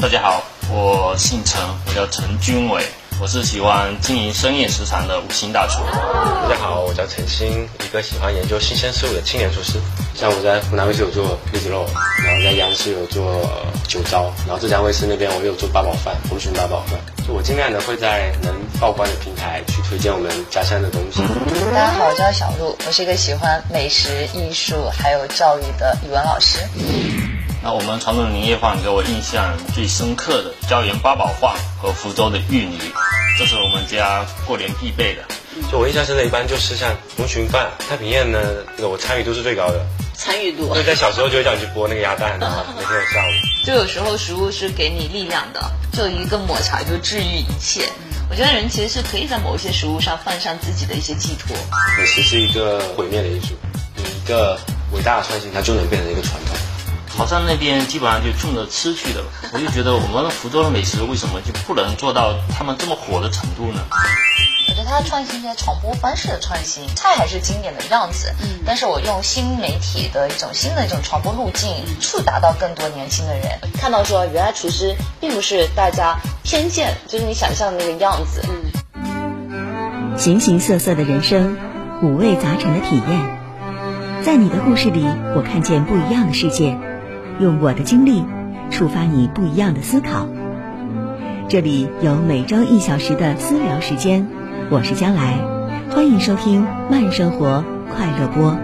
大家好，我姓陈，我叫陈君伟，我是喜欢经营深夜食堂的五星大厨。大家好，我叫陈鑫，一个喜欢研究新鲜事物的青年厨师。像我在湖南卫视有做栗子肉，然后在央视有做酒糟，然后浙江卫视那边我有做八宝饭，红鲟八宝饭。就我尽量的会在能曝光的平台去推荐我们家乡的东西。大家好，我叫小鹿，我是一个喜欢美食、艺术还有教育的语文老师。那我们传统年夜饭给我印象最深刻的椒盐八宝饭和福州的芋泥，这是我们家过年必备的。就我印象深的，一般就是像红鲟饭、太平宴呢，这个我参与度是最高的。参与度因为在小时候就会叫你去剥那个鸭蛋啊，每天的下午。就有时候食物是给你力量的，就一个抹茶就治愈一切。我觉得人其实是可以在某一些食物上放上自己的一些寄托。美食是一个毁灭的艺术，你一个伟大的创新，它就能变成一个传统。潮汕那边基本上就冲着吃去的，我就觉得我们福州的美食为什么就不能做到他们这么火的程度呢？我觉得它创新一些传播方式的创新，菜还是经典的样子，嗯，但是我用新媒体的一种新的一种传播路径，触达到更多年轻的人，看到说原来厨师并不是大家偏见，就是你想象的那个样子，嗯。形形色色的人生，五味杂陈的体验，在你的故事里，我看见不一样的世界。用我的经历触发你不一样的思考。这里有每周一小时的私聊时间，我是将来，欢迎收听慢生活快乐播。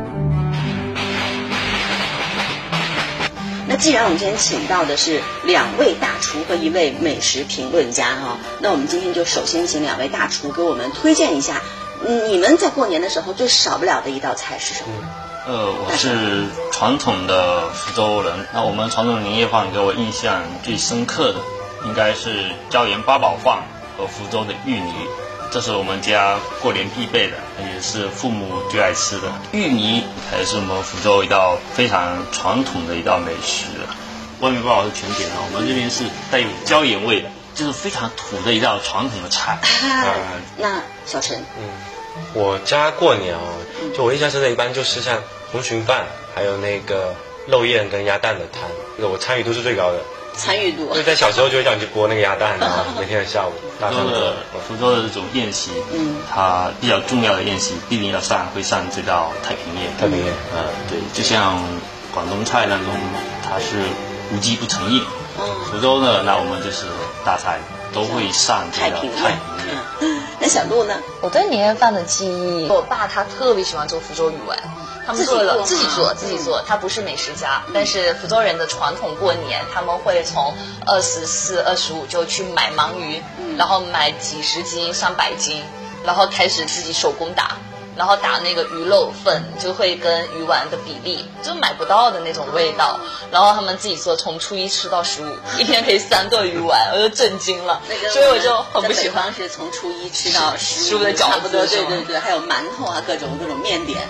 那既然我们今天请到的是两位大厨和一位美食评论家哈，那我们今天就首先请两位大厨给我们推荐一下，你们在过年的时候最少不了的一道菜是什么？呃，我是传统的福州人。那我们传统年夜饭给我印象最深刻的，应该是椒盐八宝饭和福州的芋泥，这是我们家过年必备的，也是父母最爱吃的。芋泥还是我们福州一道非常传统的一道美食。外面八宝是全甜的，我们这边是带有椒盐味的，就是非常土的一道传统的菜。啊 那小陈，嗯，我家过年哦，就我印象深的，一般就是像。红鲟饭，还有那个肉燕跟鸭蛋的汤，那我参与度是最高的。参与度。因为在小时候就会叫你去剥那个鸭蛋啊，每天的下午。福州的福州的这种宴席，嗯，它比较重要的宴席，必定要上会上这道太平宴。太平宴，呃，对，就像广东菜当中，它是无鸡不成宴。嗯。福州呢那我们就是大菜都会上这道太平宴。那小鹿呢？我对年夜饭的记忆，我爸他特别喜欢做福州鱼丸。他们做了自己做自己做，他不是美食家，但是福州人的传统过年，他们会从二十四、二十五就去买盲鱼，然后买几十斤、上百斤，然后开始自己手工打，然后打那个鱼肉粉就会跟鱼丸的比例，就买不到的那种味道，然后他们自己做，从初一吃到十五，一天可以三个鱼丸，我就震惊了，所以我就很不喜欢。是从初一吃到十五的饺子，对对对，还有馒头啊，各种各种面点。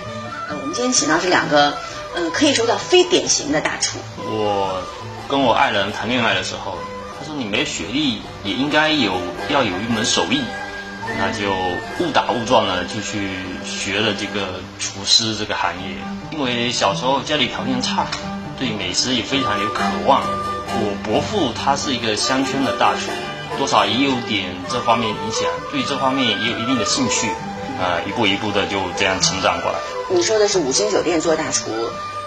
今天请到是两个，嗯，可以说叫非典型的大厨。我跟我爱人谈恋爱的时候，他说你没学历也应该有要有一门手艺，那就误打误撞的就去学了这个厨师这个行业。因为小时候家里条件差，对美食也非常有渴望。我伯父他是一个乡村的大厨，多少也有点这方面影响，对这方面也有一定的兴趣。呃，一步一步的就这样成长过来。你说的是五星酒店做大厨，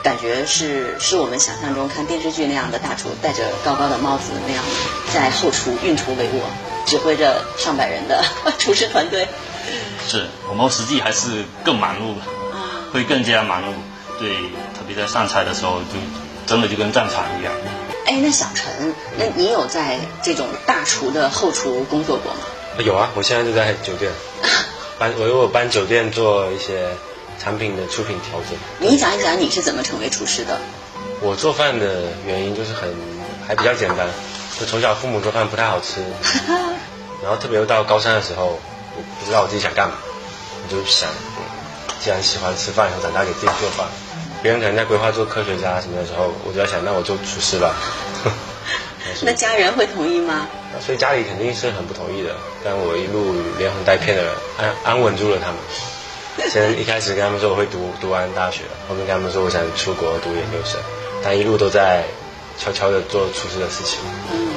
感觉是是我们想象中看电视剧那样的大厨，戴着高高的帽子那样，在后厨运筹帷幄，指挥着上百人的厨师团队。是我们实际还是更忙碌，会更加忙碌。对，特别在上菜的时候，就真的就跟战场一样。哎，那小陈，那你有在这种大厨的后厨工作过吗？有啊，我现在就在酒店。帮我有搬酒店做一些产品的出品调整。你讲一讲你是怎么成为厨师的？我做饭的原因就是很还比较简单，就从小父母做饭不太好吃，然后特别又到高三的时候，我不知道我自己想干嘛，我就想，既然喜欢吃饭，以后长大给自己做饭。别人可能在规划做科学家什么的时候，我就在想，那我做厨师吧。那家人会同意吗？所以家里肯定是很不同意的，但我一路连哄带骗的安安稳住了他们。先一开始跟他们说我会读读完大学，后面跟他们说我想出国读研究生，但一路都在悄悄的做厨师的事情。嗯，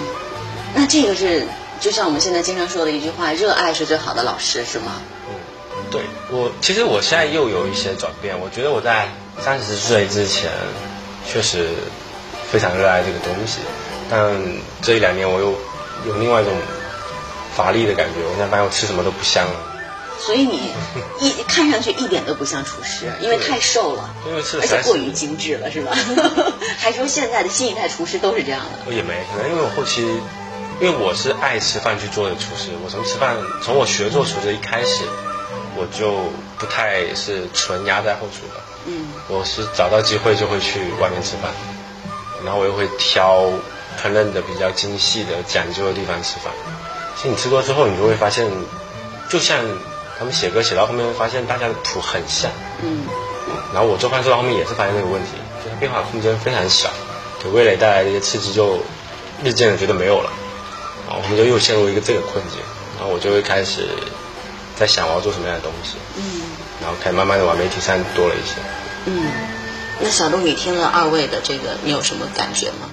那这个是就像我们现在经常说的一句话：热爱是最好的老师，是吗？嗯，对我其实我现在又有一些转变，我觉得我在三十岁之前确实非常热爱这个东西，但这一两年我又有另外一种乏力的感觉，我现在发现我吃什么都不香了。所以你一看上去一点都不像厨师，因为太瘦了，因为是而且过于精致了，是吧？还说现在的新一代厨师都是这样的？也没，可能因为我后期，因为我是爱吃饭去做的厨师，我从吃饭，从我学做厨师一开始，我就不太是纯压在后厨的。嗯，我是找到机会就会去外面吃饭，然后我又会挑烹饪的比较精细的、讲究的地方吃饭。其实你吃过之后，你就会发现，就像。他们写歌写到后面，发现大家的谱很像，嗯，然后我做饭做到后面也是发现这个问题，就是变化空间非常小，给味蕾带来的一些刺激就日渐的觉得没有了，然后我们就又陷入一个这个困境，然后我就会开始在想我要做什么样的东西，嗯，然后开始慢慢的往媒体上多了一些，嗯，那小东，你听了二位的这个，你有什么感觉吗？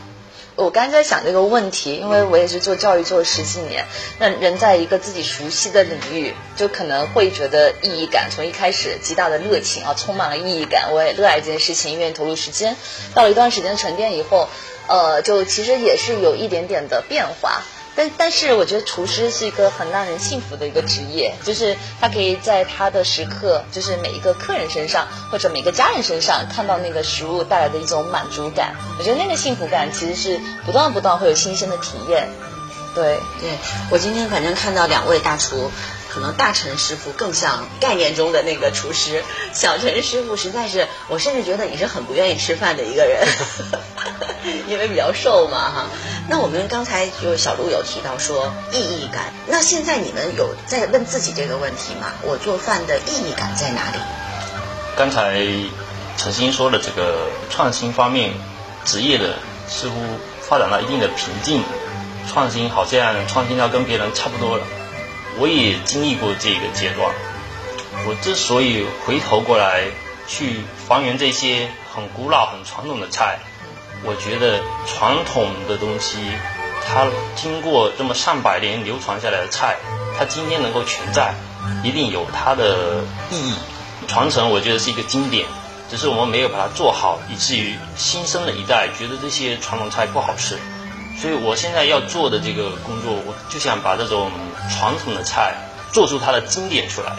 我刚才在想这个问题，因为我也是做教育做了十几年，那人在一个自己熟悉的领域，就可能会觉得意义感，从一开始极大的热情啊，充满了意义感，我也热爱这件事情，愿意投入时间，到了一段时间沉淀以后，呃，就其实也是有一点点的变化。但但是我觉得厨师是一个很让人幸福的一个职业，就是他可以在他的时刻，就是每一个客人身上或者每个家人身上看到那个食物带来的一种满足感。我觉得那个幸福感其实是不断不断会有新鲜的体验。对对，我今天反正看到两位大厨，可能大陈师傅更像概念中的那个厨师，小陈师傅实在是，我甚至觉得你是很不愿意吃饭的一个人。因为比较瘦嘛，哈。那我们刚才就小卢有提到说意义感，那现在你们有在问自己这个问题吗？我做饭的意义感在哪里？刚才陈星说的这个创新方面，职业的似乎发展到一定的瓶颈，创新好像创新到跟别人差不多了。我也经历过这个阶段。我之所以回头过来去还原这些很古老、很传统的菜。我觉得传统的东西，它经过这么上百年流传下来的菜，它今天能够存在，一定有它的意义。传承我觉得是一个经典，只是我们没有把它做好，以至于新生的一代觉得这些传统菜不好吃。所以我现在要做的这个工作，我就想把这种传统的菜做出它的经典出来。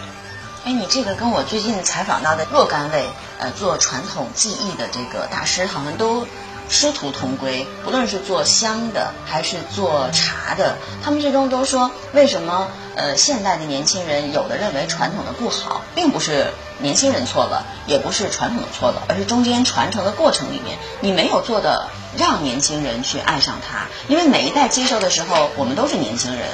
哎，你这个跟我最近采访到的若干位呃做传统技艺的这个大师，好像都。师徒同归，不论是做香的还是做茶的，他们最终都说，为什么呃现代的年轻人有的认为传统的不好，并不是年轻人错了，也不是传统的错了，而是中间传承的过程里面，你没有做的让年轻人去爱上它。因为每一代接受的时候，我们都是年轻人，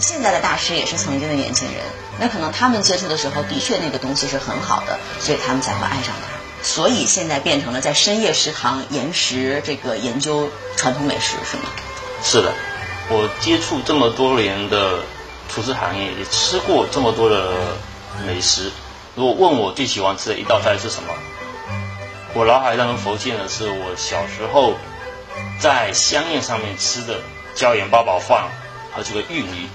现在的大师也是曾经的年轻人，那可能他们接触的时候，的确那个东西是很好的，所以他们才会爱上它。所以现在变成了在深夜食堂延时这个研究传统美食是吗？是的，我接触这么多年的厨师行业，也吃过这么多的美食。如果问我最喜欢吃的一道菜是什么，我脑海当中浮现的是我小时候在香宴上面吃的椒盐八宝饭和这个芋泥。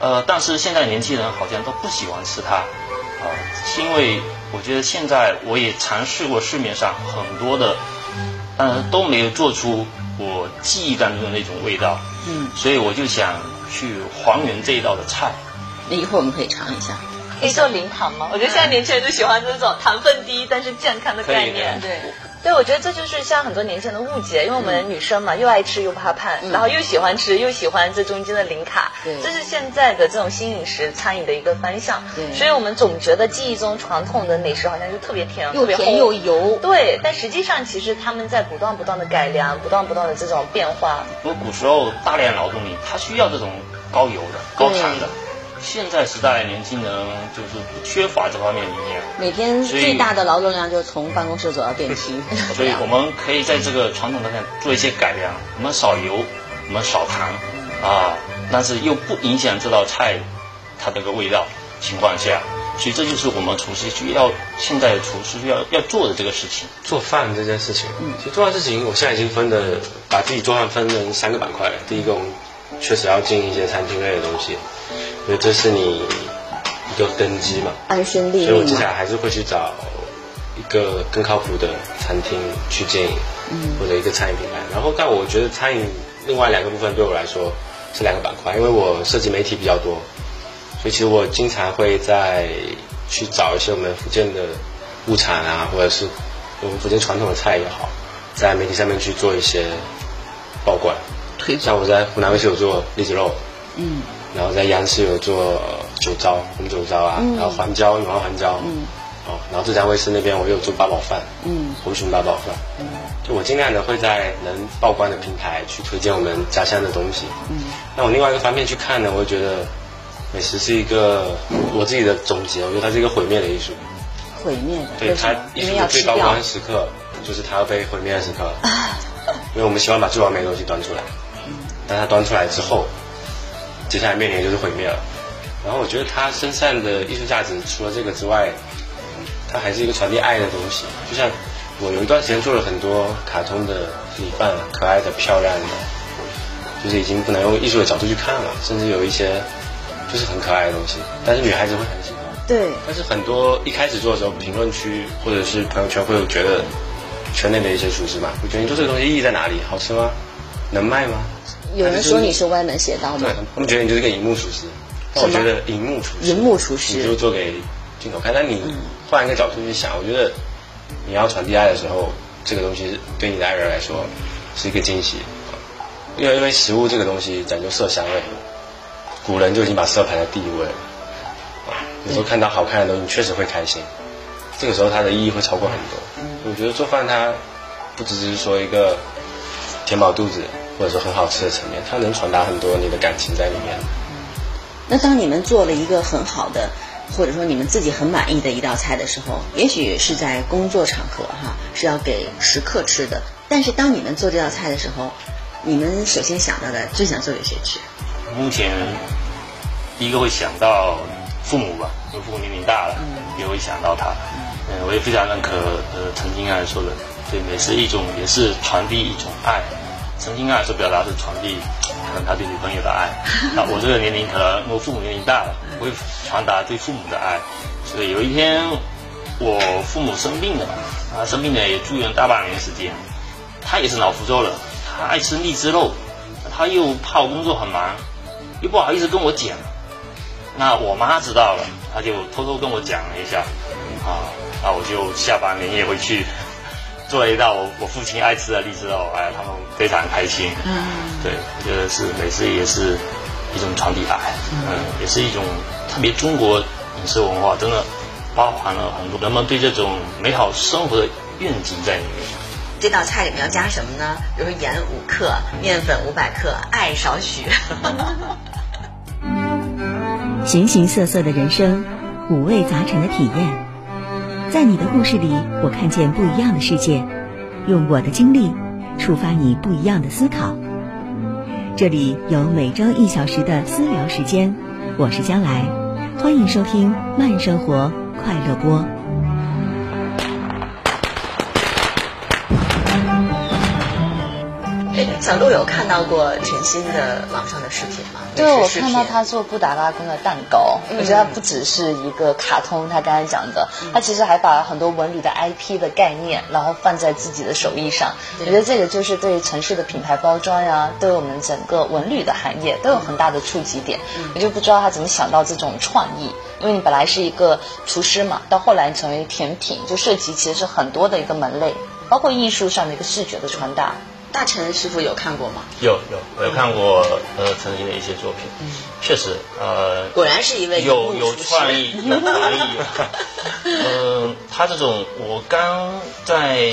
呃，但是现在年轻人好像都不喜欢吃它，啊，是因为。我觉得现在我也尝试过市面上很多的，但是，都没有做出我记忆当中的那种味道。嗯，所以我就想去还原这一道的菜。那一会儿我们可以尝一下，可以做零糖吗？我觉得现在年轻人就喜欢这种糖分低但是健康的概念。对。对，我觉得这就是像很多年轻人的误解，因为我们女生嘛，又爱吃又怕胖，然后又喜欢吃又喜欢这中间的零卡，这是现在的这种新饮食餐饮的一个方向。所以我们总觉得记忆中传统的美食好像就特别甜，又甜又油。对，但实际上其实他们在不断不断的改良，不断不断的这种变化。我古时候大量劳动力，他需要这种高油的、高糖的。现在时代年轻人就是不缺乏这方面理念，每天最大的劳动量就是从办公室走到电梯。所以我们可以在这个传统上做一些改良，我们少油，我们少糖，啊，但是又不影响这道菜它这个味道情况下，所以这就是我们厨师需要现在的厨师要要做的这个事情。做饭这件事情，嗯，其实做饭事情我现在已经分的把自己做饭分成三个板块了。第一个我们确实要进一些餐厅类的东西，因为这是你一个根基嘛。安身立所以我。接下来还是会去找一个更靠谱的餐厅去经营，或者一个餐饮品牌。然后，但我觉得餐饮另外两个部分对我来说是两个板块，因为我涉及媒体比较多，所以其实我经常会在去找一些我们福建的物产啊，或者是我们福建传统的菜也好，在媒体上面去做一些曝光。推像我在湖南卫视有做栗子肉，嗯然后在央视有做呃酒糟、红酒糟啊，然后环椒、永安环椒，嗯。哦，然后浙江卫视那边我有做八宝饭，嗯。红鲟八宝饭，就我尽量的会在能曝光的平台去推荐我们家乡的东西。嗯。那我另外一个方面去看呢，我会觉得美食是一个我自己的总结，我觉得它是一个毁灭的艺术。毁灭的，对它？艺术的最高。光时刻就是它要被毁灭的时刻，因为我们希望把最完美的东西端出来，但它端出来之后，接下来面临的就是毁灭了。然后我觉得它身上的艺术价值，除了这个之外，它还是一个传递爱的东西。就像我有一段时间做了很多卡通的米饭，可爱的、漂亮的，就是已经不能用艺术的角度去看了，甚至有一些就是很可爱的东西，但是女孩子会很喜欢。对，但是很多一开始做的时候，评论区或者是朋友圈会有觉得圈内的一些厨师嘛，会觉得你做这个东西意义在哪里？好吃吗？能卖吗？有人说你是歪门邪道吗对？，他们觉得你就是个荧幕厨师。但我觉得荧幕厨师，荧幕厨师你就做给镜头看。但你换一个角度去想，我觉得你要传递爱的时候，这个东西对你的爱人来说是一个惊喜。因为因为食物这个东西讲究色香味，古人就已经把色排在第一位了。啊有时候看到好看的东西，你确实会开心。这个时候它的意义会超过很多。我觉得做饭它不只是说一个填饱肚子，或者说很好吃的层面，它能传达很多你的感情在里面。那当你们做了一个很好的，或者说你们自己很满意的一道菜的时候，也许是在工作场合哈，是要给食客吃的。但是当你们做这道菜的时候，你们首先想到的最想做给谁吃？目前第一个会想到父母吧，因为父母年龄大了，也会想到他。嗯，我也非常认可呃陈金爱说的，对美是一种也是传递一种爱。陈金爱所表达是传递可能他对女朋友的爱，那我这个年龄可能我父母年龄大了，我会传达对父母的爱。所以有一天我父母生病了，啊生病了也住院大半年时间，他也是脑浮肿了，他爱吃荔枝肉，他又怕我工作很忙，又不好意思跟我讲。那我妈知道了，她就偷偷跟我讲了一下，啊，那我就下班连夜回去做了一道我我父亲爱吃的荔枝肉，哎，他们非常开心。嗯，对，我觉得是美食也是一种传递爱，嗯，也是一种特别中国饮食文化，真的包含了很多人们对这种美好生活的愿景在里面。这道菜里面要加什么呢？比如说盐五克，面粉五百克，爱少许。形形色色的人生，五味杂陈的体验，在你的故事里，我看见不一样的世界，用我的经历触发你不一样的思考。这里有每周一小时的私聊时间，我是将来，欢迎收听慢生活快乐播。小鹿有看到过全新的网上的视频吗？对，我看到他做布达拉宫的蛋糕，我觉得他不只是一个卡通，他刚才讲的，他其实还把很多文旅的 IP 的概念，然后放在自己的手艺上。我觉得这个就是对城市的品牌包装呀，对我们整个文旅的行业都有很大的触及点。我就不知道他怎么想到这种创意，因为你本来是一个厨师嘛，到后来成为甜品，就涉及其实是很多的一个门类，包括艺术上的一个视觉的传达。大成师傅有看过吗？有有，我有看过呃曾经的一些作品，确实呃果然是一位有有创意，有创意。嗯、他这种我刚在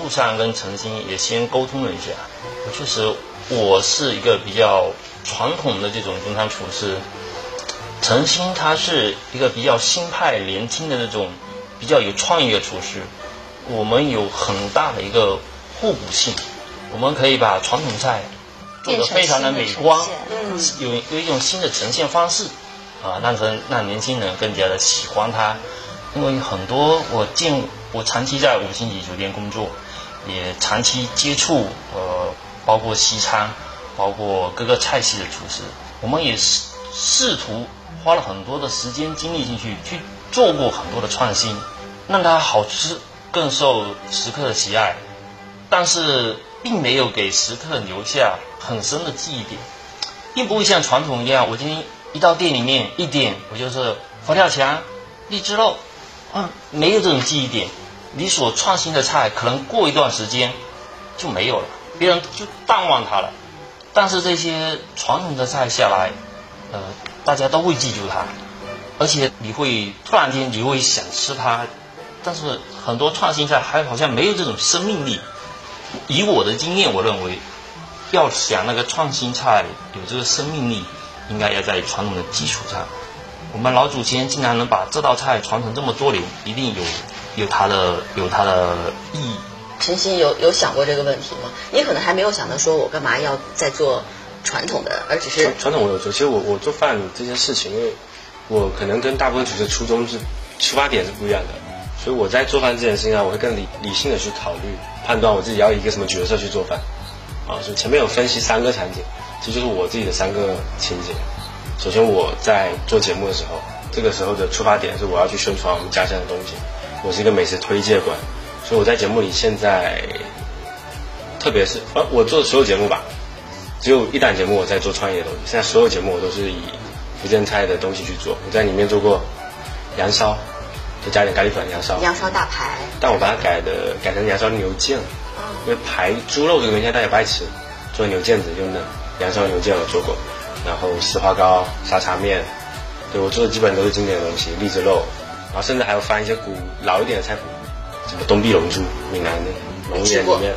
路上跟陈星也先沟通了一下，我确实我是一个比较传统的这种中餐厨师，陈星他是一个比较新派、年轻的那种比较有创意的厨师，我们有很大的一个互补性，我们可以把传统菜做得非常的美观，嗯，有有一种新的呈现方式，啊，让人让年轻人更加的喜欢它。因为很多我见我长期在五星级酒店工作，也长期接触呃包括西餐，包括各个菜系的厨师，我们也试试图花了很多的时间精力进去，去做过很多的创新，让它好吃，更受食客的喜爱，但是并没有给食客留下很深的记忆点，并不会像传统一样，我今天一到店里面一点，我就是佛跳墙、荔枝肉，嗯，没有这种记忆点。你所创新的菜，可能过一段时间就没有了，别人就淡忘它了。但是这些传统的菜下来，呃，大家都会记住它，而且你会突然间你会想吃它。但是很多创新菜还好像没有这种生命力。以我的经验，我认为要想那个创新菜有这个生命力，应该要在传统的基础上。我们老祖先竟然能把这道菜传承这么多年，一定有有它的有它的意义。陈曦有有想过这个问题吗？你可能还没有想到说我干嘛要再做传统的，而只是传传统我有做。其实我我做饭这件事情，因为我可能跟大部分厨师初衷是出发点是不一样的，所以我在做饭这件事情上，我会更理理性的去考虑判断我自己要以一个什么角色去做饭。啊，所以前面有分析三个场景，这就是我自己的三个情景。首先我在做节目的时候，这个时候的出发点是我要去宣传我们家乡的东西，我是一个美食推介官。所以我在节目里现在，特别是呃，我做的所有节目吧，只有一档节目我在做创业的东西。现在所有节目我都是以福建菜的东西去做。我在里面做过羊烧，再加点咖喱粉，羊烧。羊烧大排。但我把它改的改成羊烧牛腱，因为排猪肉这个东西大家不爱吃，做牛腱子用的羊烧牛腱我做过，然后石花糕、沙茶面，对我做的基本都是经典的东西，荔枝肉，然后甚至还有翻一些古老一点的菜谱。什么东壁龙珠，闽南的龙眼里面，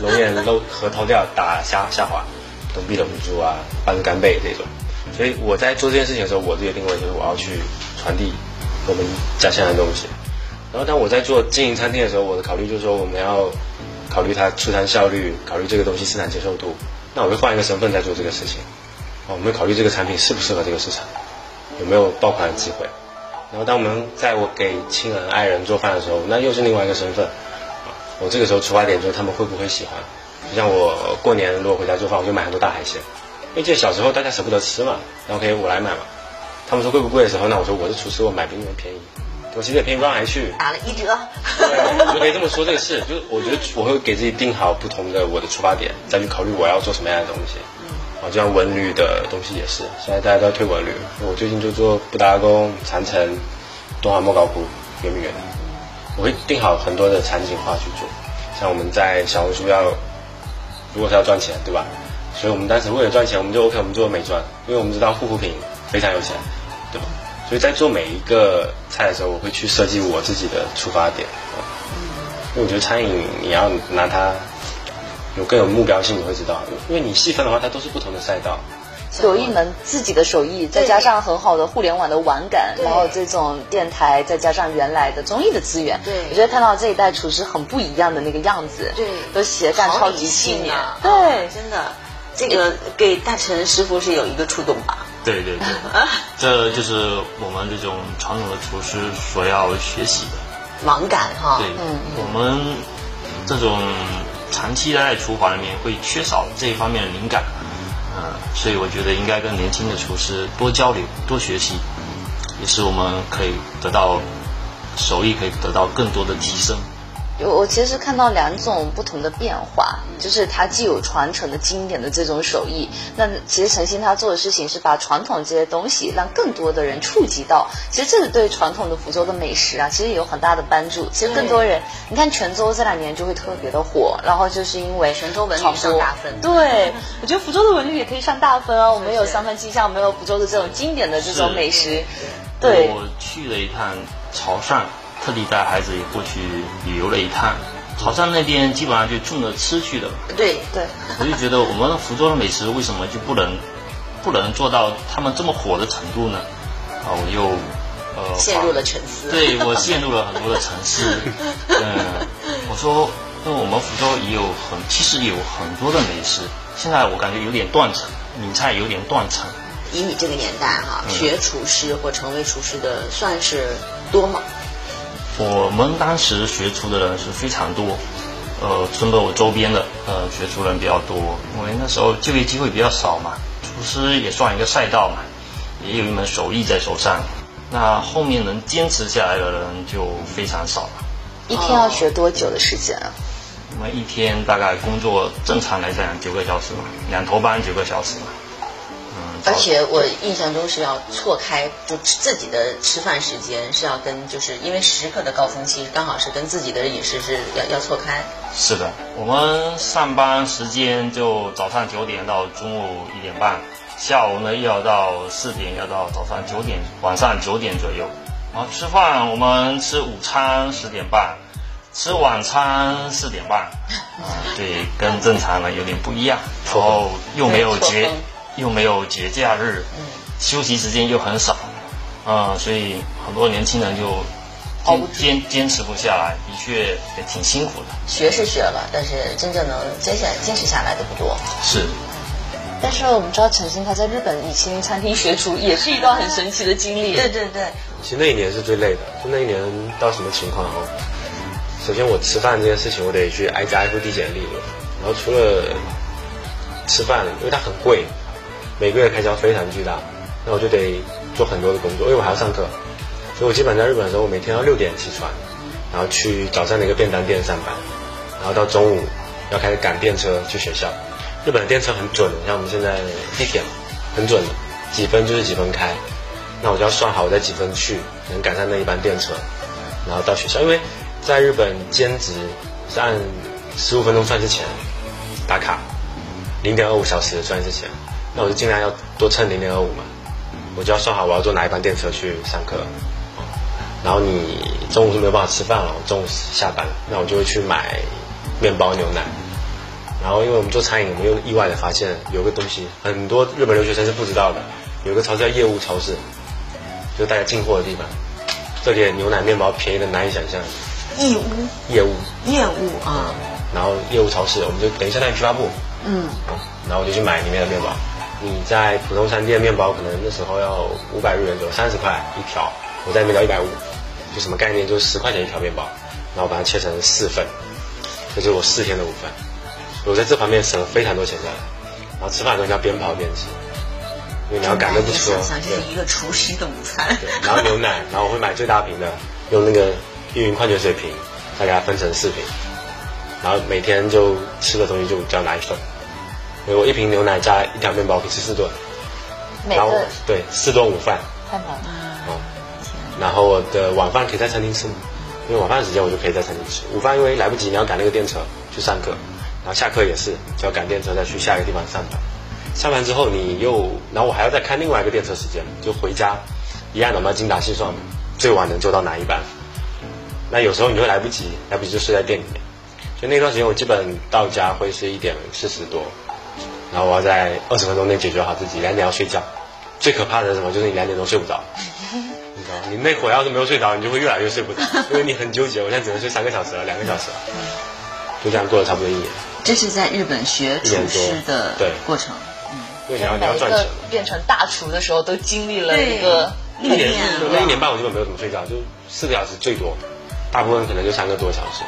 龙眼肉核桃掉打虾虾滑，东壁龙珠啊，翻干贝这种。所以我在做这件事情的时候，我自己的定位就是我要去传递我们家乡的东西。然后当我在做经营餐厅的时候，我的考虑就是说我们要考虑它出餐效率，考虑这个东西市场接受度。那我会换一个身份在做这个事情。我们考虑这个产品适不适合这个市场，有没有爆款的机会。然后，当我们在我给亲人、爱人做饭的时候，那又是另外一个身份。我这个时候出发点就是他们会不会喜欢。就像我过年如果回家做饭，我就买很多大海鲜，因为这小时候大家舍不得吃嘛，然后可以我来买嘛。他们说贵不贵的时候，那我说我是厨师，我买比你们便宜，我其实也便宜不上哪去。打了一折。对，就可以这么说这个事。就是我觉得我会给自己定好不同的我的出发点，再去考虑我要做什么样的东西。就像文旅的东西也是，现在大家都在推文旅。我最近就做布达拉宫、长城、敦煌莫高窟、圆明园，我会定好很多的场景化去做。像我们在小红书要，如果是要赚钱，对吧？所以我们当时为了赚钱，我们就 OK，我们做美妆，因为我们知道护肤品非常有钱，对吧？所以在做每一个菜的时候，我会去设计我自己的出发点。因为我觉得餐饮你要拿它。有更有目标性，你会知道，因为你细分的话，它都是不同的赛道。有一门自己的手艺，再加上很好的互联网的网感，然后这种电台，再加上原来的综艺的资源，对，我觉得看到这一代厨师很不一样的那个样子，对，都斜杠超级青年，对，真的，这个给大陈师傅是有一个触动吧？对对对，这就是我们这种传统的厨师所要学习的网感哈。对，我们这种。长期待在厨房里面会缺少这一方面的灵感，嗯，所以我觉得应该跟年轻的厨师多交流、多学习，也是我们可以得到手艺可以得到更多的提升。我我其实看到两种不同的变化，就是它既有传承的经典的这种手艺，那其实陈鑫他做的事情是把传统这些东西让更多的人触及到，其实这是对传统的福州的美食啊，其实有很大的帮助。其实更多人，你看泉州这两年就会特别的火，然后就是因为泉州文旅上大分。对，我觉得福州的文旅也可以上大分啊，我们有三分气象，没有福州的这种经典的这种美食。对，我去了一趟潮汕。特地带孩子也过去旅游了一趟，潮汕那边基本上就冲着吃去的。对对，我就觉得我们福州的美食为什么就不能不能做到他们这么火的程度呢？啊，我又呃陷入了沉思。对我陷入了很多的沉思。嗯，我说，因为我们福州也有很其实有很多的美食，现在我感觉有点断层，闽菜有点断层。以你这个年代哈，学厨师或成为厨师的算是多吗？我们当时学厨的人是非常多，呃顺德我周边的呃学厨人比较多，因为那时候就业机会比较少嘛，厨师也算一个赛道嘛，也有一门手艺在手上。那后面能坚持下来的人就非常少了。一天要学多久的时间啊？我们一天大概工作正常来讲九个小时嘛，两头班九个小时嘛。嗯，而且我印象中是要错开，就自己的吃饭时间是要跟，就是因为时刻的高峰期刚好是跟自己的饮食是要要错开。是的，我们上班时间就早上九点到中午一点半。下午呢，要到四点，要到早上九点，晚上九点左右。然后吃饭，我们吃午餐十点半，吃晚餐四点半。啊，对，跟正常人有点不一样。然后又没有节，又没有节假日，休息时间又很少。啊，所以很多年轻人就坚坚坚持不下来，的确也挺辛苦的。学是学了，但是真正能坚下来坚持下来的不多。是。但是我们知道陈星他在日本米其林餐厅学厨，也是一段很神奇的经历。对对对，其实那一年是最累的。就那一年到什么情况哦？首先我吃饭这件事情，我得去挨家挨户递简历。然后除了吃饭，因为它很贵，每个月开销非常巨大，那我就得做很多的工作，因为我还要上课。所以我基本在日本的时候，我每天要六点起床，然后去早上的一个便当店上班，然后到中午要开始赶电车去学校。日本的电车很准，像我们现在地铁，很准的，几分就是几分开。那我就要算好我在几分去，能赶上那一班电车，然后到学校。因为在日本兼职是按十五分钟算是钱打卡，零点二五小时算是钱。那我就尽量要多蹭零点二五嘛。我就要算好我要坐哪一班电车去上课。然后你中午是没有办法吃饭了，中午下班，那我就会去买面包牛奶。然后，因为我们做餐饮，我们又意外的发现有个东西，很多日本留学生是不知道的。有个超市叫业务超市，就大家进货的地方。这里的牛奶、面包便宜的难以想象。义乌。业务。业务啊。然后业务超市，我们就等于相当于批发部。嗯。然后我就去买里面的面包。你在普通商店面包可能那时候要五百日元左右，三十块一条。我在那边要一百五，就什么概念？就是十块钱一条面包，然后把它切成四份，这就是我四天的午饭。我在这方面省了非常多钱下来，然后吃饭的时候要边跑边吃，因为你要赶着不吃。想象这是一个厨师的午餐。对，然后牛奶，然后我会买最大瓶的，用那个运云矿泉水瓶，再给它分成四瓶，然后每天就吃的东西就只要拿一份，我一瓶牛奶加一条面包可以吃四顿。然后对，四顿午饭。太饱了。哦。然后我的晚饭可以在餐厅吃，因为晚饭时间我就可以在餐厅吃。午饭因为来不及，你要赶那个电车去上课。然后下课也是，就要赶电车再去下一个地方上班。上班之后你又，然后我还要再看另外一个电车时间，就回家，一样的嘛，精打细算，最晚能坐到哪一班。那有时候你会来不及，来不及就睡在店里面。所以那段时间我基本到家会是一点四十多，然后我要在二十分钟内解决好自己，两点要睡觉。最可怕的是什么？就是你两点钟睡不着，你知道吗？你那会要是没有睡着，你就会越来越睡不着，因为你很纠结。我现在只能睡三个小时了，两个小时了，就这样过了差不多一年。这是在日本学厨师的过程，嗯，因为你要你要赚钱。变成大厨的时候，都经历了一个一年，那一年半我基本没有怎么睡觉，就四个小时最多，大部分可能就三个多小时。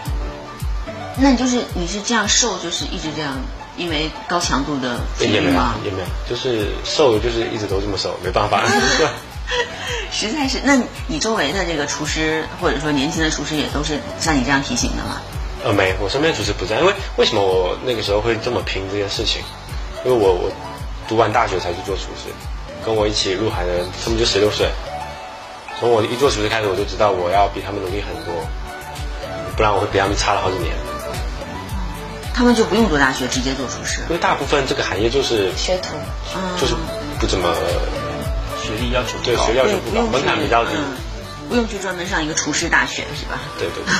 那你就是你是这样瘦，就是一直这样，因为高强度的训练吗？也没有，就是瘦，就是一直都这么瘦，没办法。实在是，那你周围的这个厨师，或者说年轻的厨师，也都是像你这样提醒的吗？呃，没，我身边厨师不在，因为为什么我那个时候会这么拼这件事情？因为我我读完大学才去做厨师，跟我一起入行的人他们就十六岁，从我一做厨师开始，我就知道我要比他们努力很多，不然我会比他们差了好几年。他们就不用读大学直接做厨师？因为大部分这个行业就是学徒，就是不怎么学历要求对学历要求不高，门槛比较低。不用去专门上一个厨师大学是吧？对对对，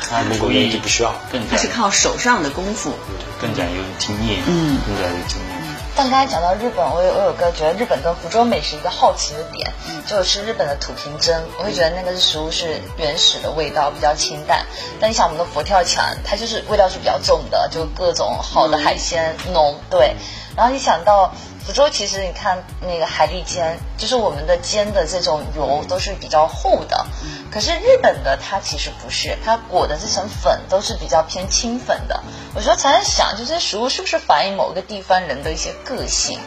他们国内就不需要，他是靠手上的功夫，更加有经验，嗯，更加有经验。但刚才讲到日本，我有我有个觉得日本跟福州美食一个好奇的点，就是日本的土瓶蒸，我会觉得那个食物是原始的味道，比较清淡。但你想我们的佛跳墙，它就是味道是比较重的，就各种好的海鲜浓，对。然后一想到。福州其实你看那个海蛎煎，就是我们的煎的这种油都是比较厚的，可是日本的它其实不是，它裹的这层粉都是比较偏轻粉的。我说才在想，就这些食物是不是反映某个地方人的一些个性？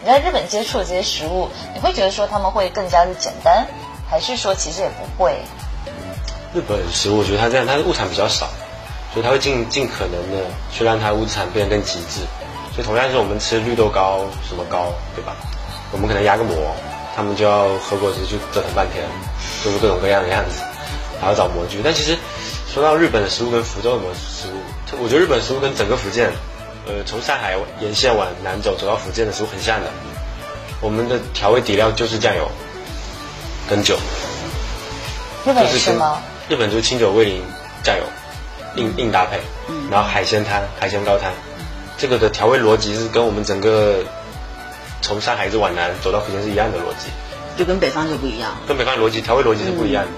你在日本接触的这些食物，你会觉得说他们会更加的简单，还是说其实也不会？日本食物，我觉得它这样，它的物产比较少，所以它会尽尽可能的去让它物产变得更极致。所以同样是我们吃绿豆糕什么糕，对吧？我们可能压个模，他们就要和果子去折腾半天，做出各种各样的样子，还要找模具。但其实说到日本的食物跟福州的食物，我觉得日本食物跟整个福建，呃，从上海沿线往南走走到福建的食物很像的。我们的调味底料就是酱油跟酒。日本也是吗？日本就是清酒、味淋、酱油，硬硬搭配，然后海鲜汤、海鲜高汤。这个的调味逻辑是跟我们整个从上海一直往南走到福建是一样的逻辑，就跟北方就不一样。跟北方逻辑调味逻辑是不一样的，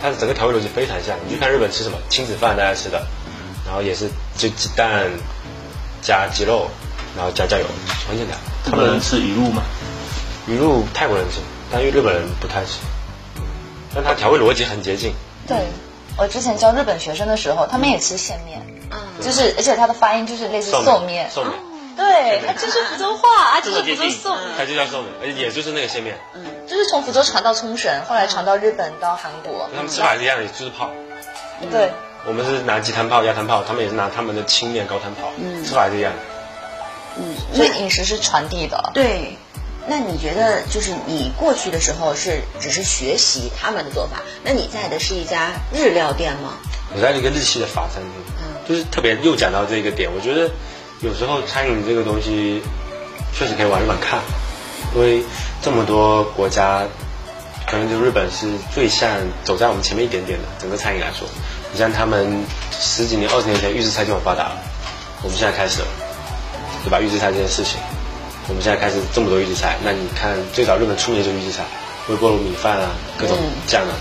它的整个调味逻辑非常像。你去看日本吃什么亲子饭，大家吃的，然后也是就鸡蛋加鸡肉，然后加酱油，很简单。他们能吃鱼露吗？鱼露泰国人吃，但因为日本人不太吃。但它调味逻辑很接近。对，我之前教日本学生的时候，他们也吃线面。嗯。就是而且它的发音就是类似寿面，寿面，对，它就是福州话啊，就是福州寿，它就叫寿面，而且也就是那个线面，嗯，就是从福州传到冲绳，后来传到日本到韩国，他们吃法是一样的，就是泡，对，我们是拿鸡汤泡、鸭汤泡，他们也是拿他们的清面高汤泡，嗯，吃法是一样的，嗯，所以饮食是传递的，对。那你觉得，就是你过去的时候是只是学习他们的做法，那你在的是一家日料店吗？我在一个日系的法餐厅。嗯就是特别又讲到这个点，我觉得有时候餐饮这个东西确实可以往日本看，因为这么多国家，可能就日本是最像走在我们前面一点点的整个餐饮来说。你像他们十几年、二十年前预制菜就很发达了，我们现在开始了，对吧？预制菜这件事情，我们现在开始这么多预制菜。那你看最早日本出名就是预制菜，微波炉米饭啊，各种酱啊，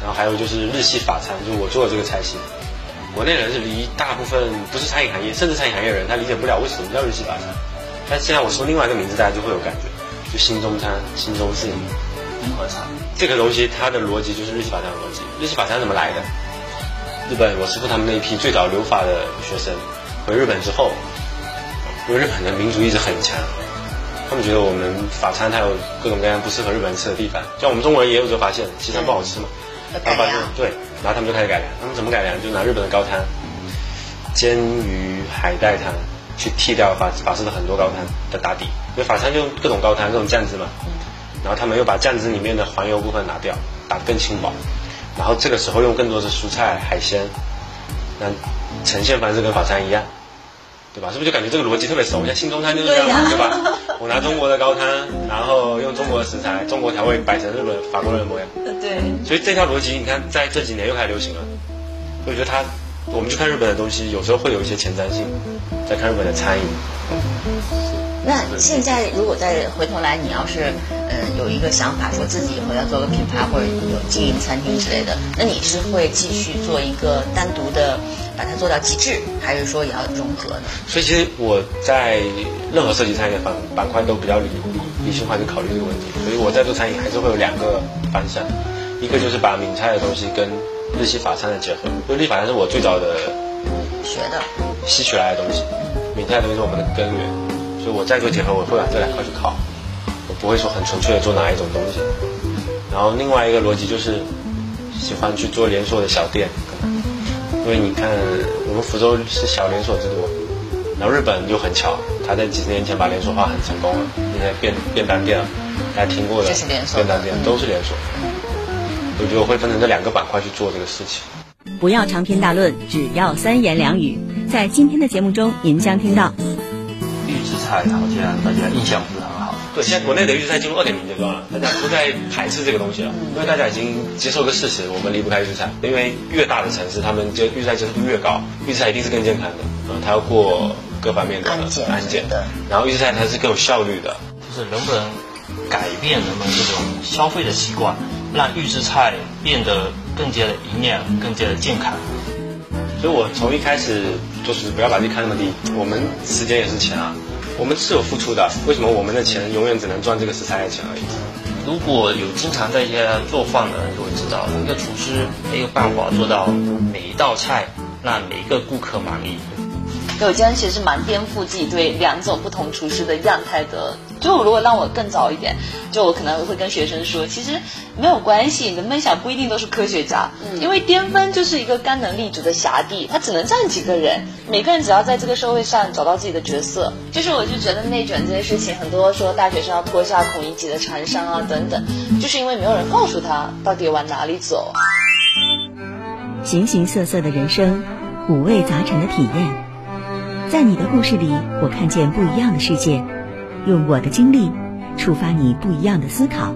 然后还有就是日系法餐，就是我做的这个菜系。国内人是离大部分不是餐饮行业，甚至餐饮行业人，他理解不了为什么叫日系法餐。但现在我说另外一个名字，大家就会有感觉，就新中餐、新中式综合餐。这个东西它的逻辑就是日系法餐的逻辑。日系法餐怎么来的？日本我师傅他们那一批最早留法的学生回日本之后，因为日本的民族意识很强，他们觉得我们法餐它有各种各样不适合日本人吃的地方，像我们中国人也有时候发现西餐不好吃嘛，然后发现对。然后他们就开始改良，他们怎么改良？就拿日本的高汤，煎鱼海带汤，去替掉法法式的很多高汤的打底。因为法餐就各种高汤、各种酱汁嘛。然后他们又把酱汁里面的黄油部分拿掉，打得更轻薄。然后这个时候用更多的蔬菜、海鲜，那呈现方式跟法餐一样，对吧？是不是就感觉这个逻辑特别熟？像新中餐就是这样，对吧？我拿中国的高汤，然后用中国的食材、中国调味摆成日本法国人的模样。对，所以这条逻辑你看，在这几年又开始流行了。我觉得它，我们去看日本的东西，有时候会有一些前瞻性，在看日本的餐饮。那现在如果再回头来，你要是嗯有一个想法，说自己以后要做个品牌或者有经营餐厅之类的，那你是会继续做一个单独的，把它做到极致，还是说也要融合呢？所以其实我在任何设计餐饮的板板块都比较理理性化去考虑这个问题。所以我在做餐饮还是会有两个方向，一个就是把闽菜的东西跟日系法餐的结合，因为日系法餐是我最早的学的吸取来的东西，闽菜的东西是我们的根源。我再做结合，我会把这两块去考，我不会说很纯粹的做哪一种东西。然后另外一个逻辑就是喜欢去做连锁的小店，因为你看我们福州是小连锁之都，然后日本就很巧，他在几十年前把连锁化很成功了，那些便便当店，大家听过的便当店都是连锁。我觉得我会分成这两个板块去做这个事情。不要长篇大论，只要三言两语。在今天的节目中，您将听到。菜好像大家印象不是很好。对，现在国内的预制菜进入二点零阶段了，大家不再排斥这个东西了，因为大家已经接受个事实，我们离不开预制菜。因为越大的城市，他们接预制菜接受度越高，预制菜一定是更健康的，呃，它要过各方面的安检安检的。然后预制菜它是更有效率的。就是能不能改变人们这种消费的习惯，让预制菜变得更加的营养、更加的健康？所以我从一开始就是不要把自己看那么低，我们时间也是钱啊。我们是有付出的，为什么我们的钱永远只能赚这个食材的钱而已？如果有经常在家做饭的人就会知道，一个厨师没有办法做到每一道菜让每一个顾客满意。对，我今天其实蛮颠覆自己对两种不同厨师的样态的。就如果让我更早一点，就我可能会跟学生说，其实没有关系，你的梦想不一定都是科学家，因为巅峰就是一个干能立足的辖地，它只能站几个人，每个人只要在这个社会上找到自己的角色。就是我就觉得内卷这件事情，很多说大学生要脱下孔乙己的长衫啊等等，就是因为没有人告诉他到底往哪里走。形形色色的人生，五味杂陈的体验。在你的故事里，我看见不一样的世界，用我的经历触发你不一样的思考。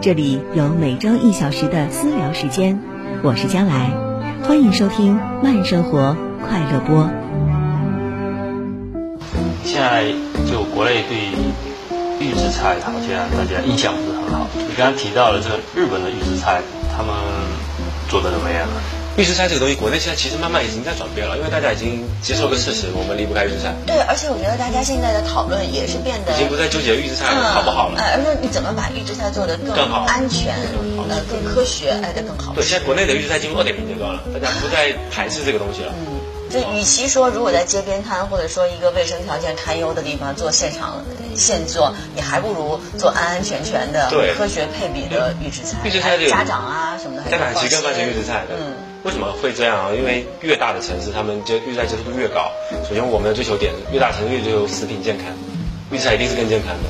这里有每周一小时的私聊时间，我是将来，欢迎收听慢生活快乐播。现在就国内对预制菜好像大家印象不是很好。你刚刚提到了这个日本的预制菜，他们做的怎么样？预制菜这个东西，国内现在其实慢慢已经在转变了，因为大家已经接受个事实，我们离不开预制菜。对，而且我觉得大家现在的讨论也是变得已经不再纠结预制菜好不好了，哎，而是你怎么把预制菜做得更更好、安全、呃更科学，哎，得更好。对，现在国内的预制菜进入二点零阶段了，大家不再排斥这个东西了。嗯，就与其说如果在街边摊或者说一个卫生条件堪忧的地方做现场现做，你还不如做安安全全的、对科学配比的预制菜。预制菜这个家长啊什么的，家长其实更放心预制菜的。嗯。为什么会这样啊？因为越大的城市，他们就预制菜接受度越高。首先，我们的追求点，越大城市越追求食品健康，预制菜一定是更健康的。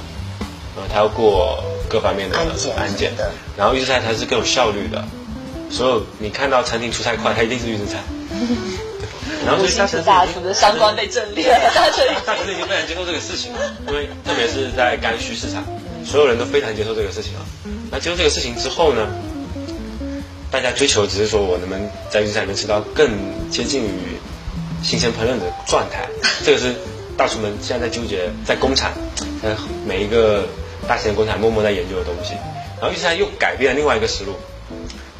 呃，它要过各方面的安检安检的，然后预制菜它是更有效率的。所有你看到餐厅出菜快，它一定是预制菜。然后所以大城市大厨的三观被震裂了，大城市大城市已经非常接受这个事情了，因为特别是在刚需市场，所有人都非常接受这个事情了。那接受这个事情之后呢？大家追求只是说我能不能在预制菜里面吃到更接近于新鲜烹饪的状态，这个是大厨们现在在纠结，在工厂，在每一个大型的工厂默默在研究的东西。然后预制菜又改变了另外一个思路，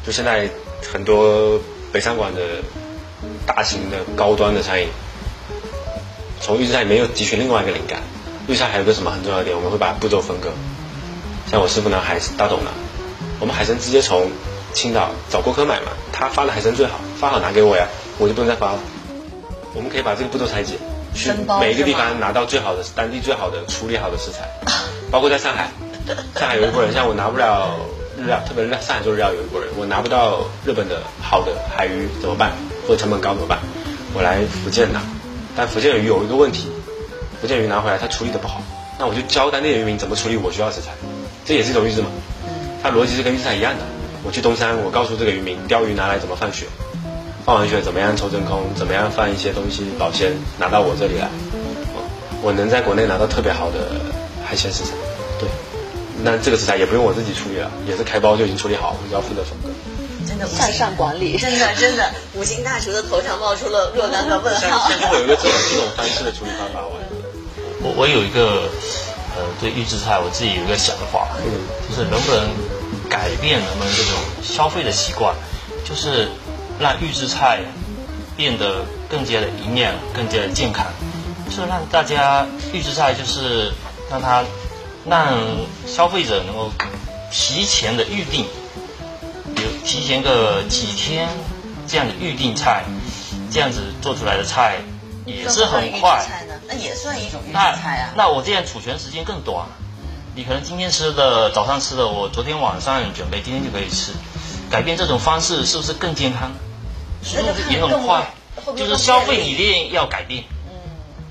就现在很多北上广的大型的高端的餐饮，从预制菜里面又汲取另外一个灵感。预制菜还有个什么很重要的点，我们会把步骤分割。像我师傅呢，海大董呢，我们海参直接从青岛找郭科买嘛，他发的海参最好，发好拿给我呀，我就不能再发了。我们可以把这个步骤拆解，去每一个地方拿到最好的当地最好的处理好的食材，包括在上海，上海有一波人，像我拿不了日料，特别是上海做日料有一波人，我拿不到日本的好的海鱼怎么办？或者成本高怎么办？我来福建拿，但福建鱼有一个问题，福建鱼拿回来它处理的不好，那我就教当地的渔民怎么处理我需要的食材，这也是一种预制嘛，它逻辑是跟预制菜一样的。我去东山，我告诉这个渔民，钓鱼拿来怎么放血，放完血怎么样抽真空，怎么样放一些东西保鲜，拿到我这里来，我能在国内拿到特别好的海鲜食材，对，那这个食材也不用我自己处理了，也是开包就已经处理好，我只要负责分割。真的向上管理，真的真的，五星大厨的头上冒出了若干个问号。现在就会有一个这种这种方式的处理方法，我我有一个呃对预制菜我自己有一个想法，嗯，就是能不能。改变人们这种消费的习惯，就是让预制菜变得更加的营养、更加的健康，就是让大家预制菜就是让它让消费者能够提前的预定，比如提前个几天这样的预定菜，这样子做出来的菜也是很快。那也算一种预制菜啊。那我这样储存时间更短。你可能今天吃的、早上吃的，我昨天晚上准备，今天就可以吃。改变这种方式是不是更健康？速度也很快，就是消费理念要改变。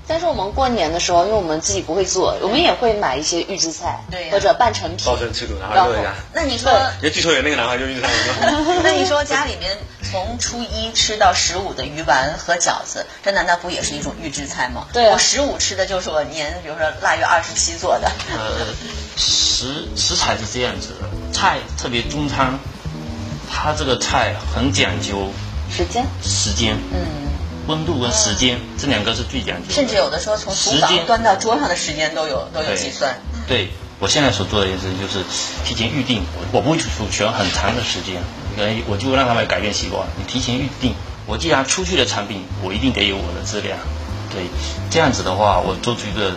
但是我们过年的时候，因为我们自己不会做，我们也会买一些预制菜，对，或者半成品。包成吃土，拿回家。那你说，也剧透有那个男孩就预制菜。那你说家里面从初一吃到十五的鱼丸和饺子，这难道不也是一种预制菜吗？对，我十五吃的就是我年，比如说腊月二十七做的。呃，食食材是这样子的，菜特别中餐，它这个菜很讲究时间，时间，嗯。温度跟时间这两个是最讲究，甚至有的时候从厨房端到桌上的时间都有都有计算。对，我现在所做的一件事情就是提前预定，我不会储存很长的时间，我就让他们改变习惯。你提前预定，我既然出去的产品，我一定得有我的质量。对，这样子的话，我做出一个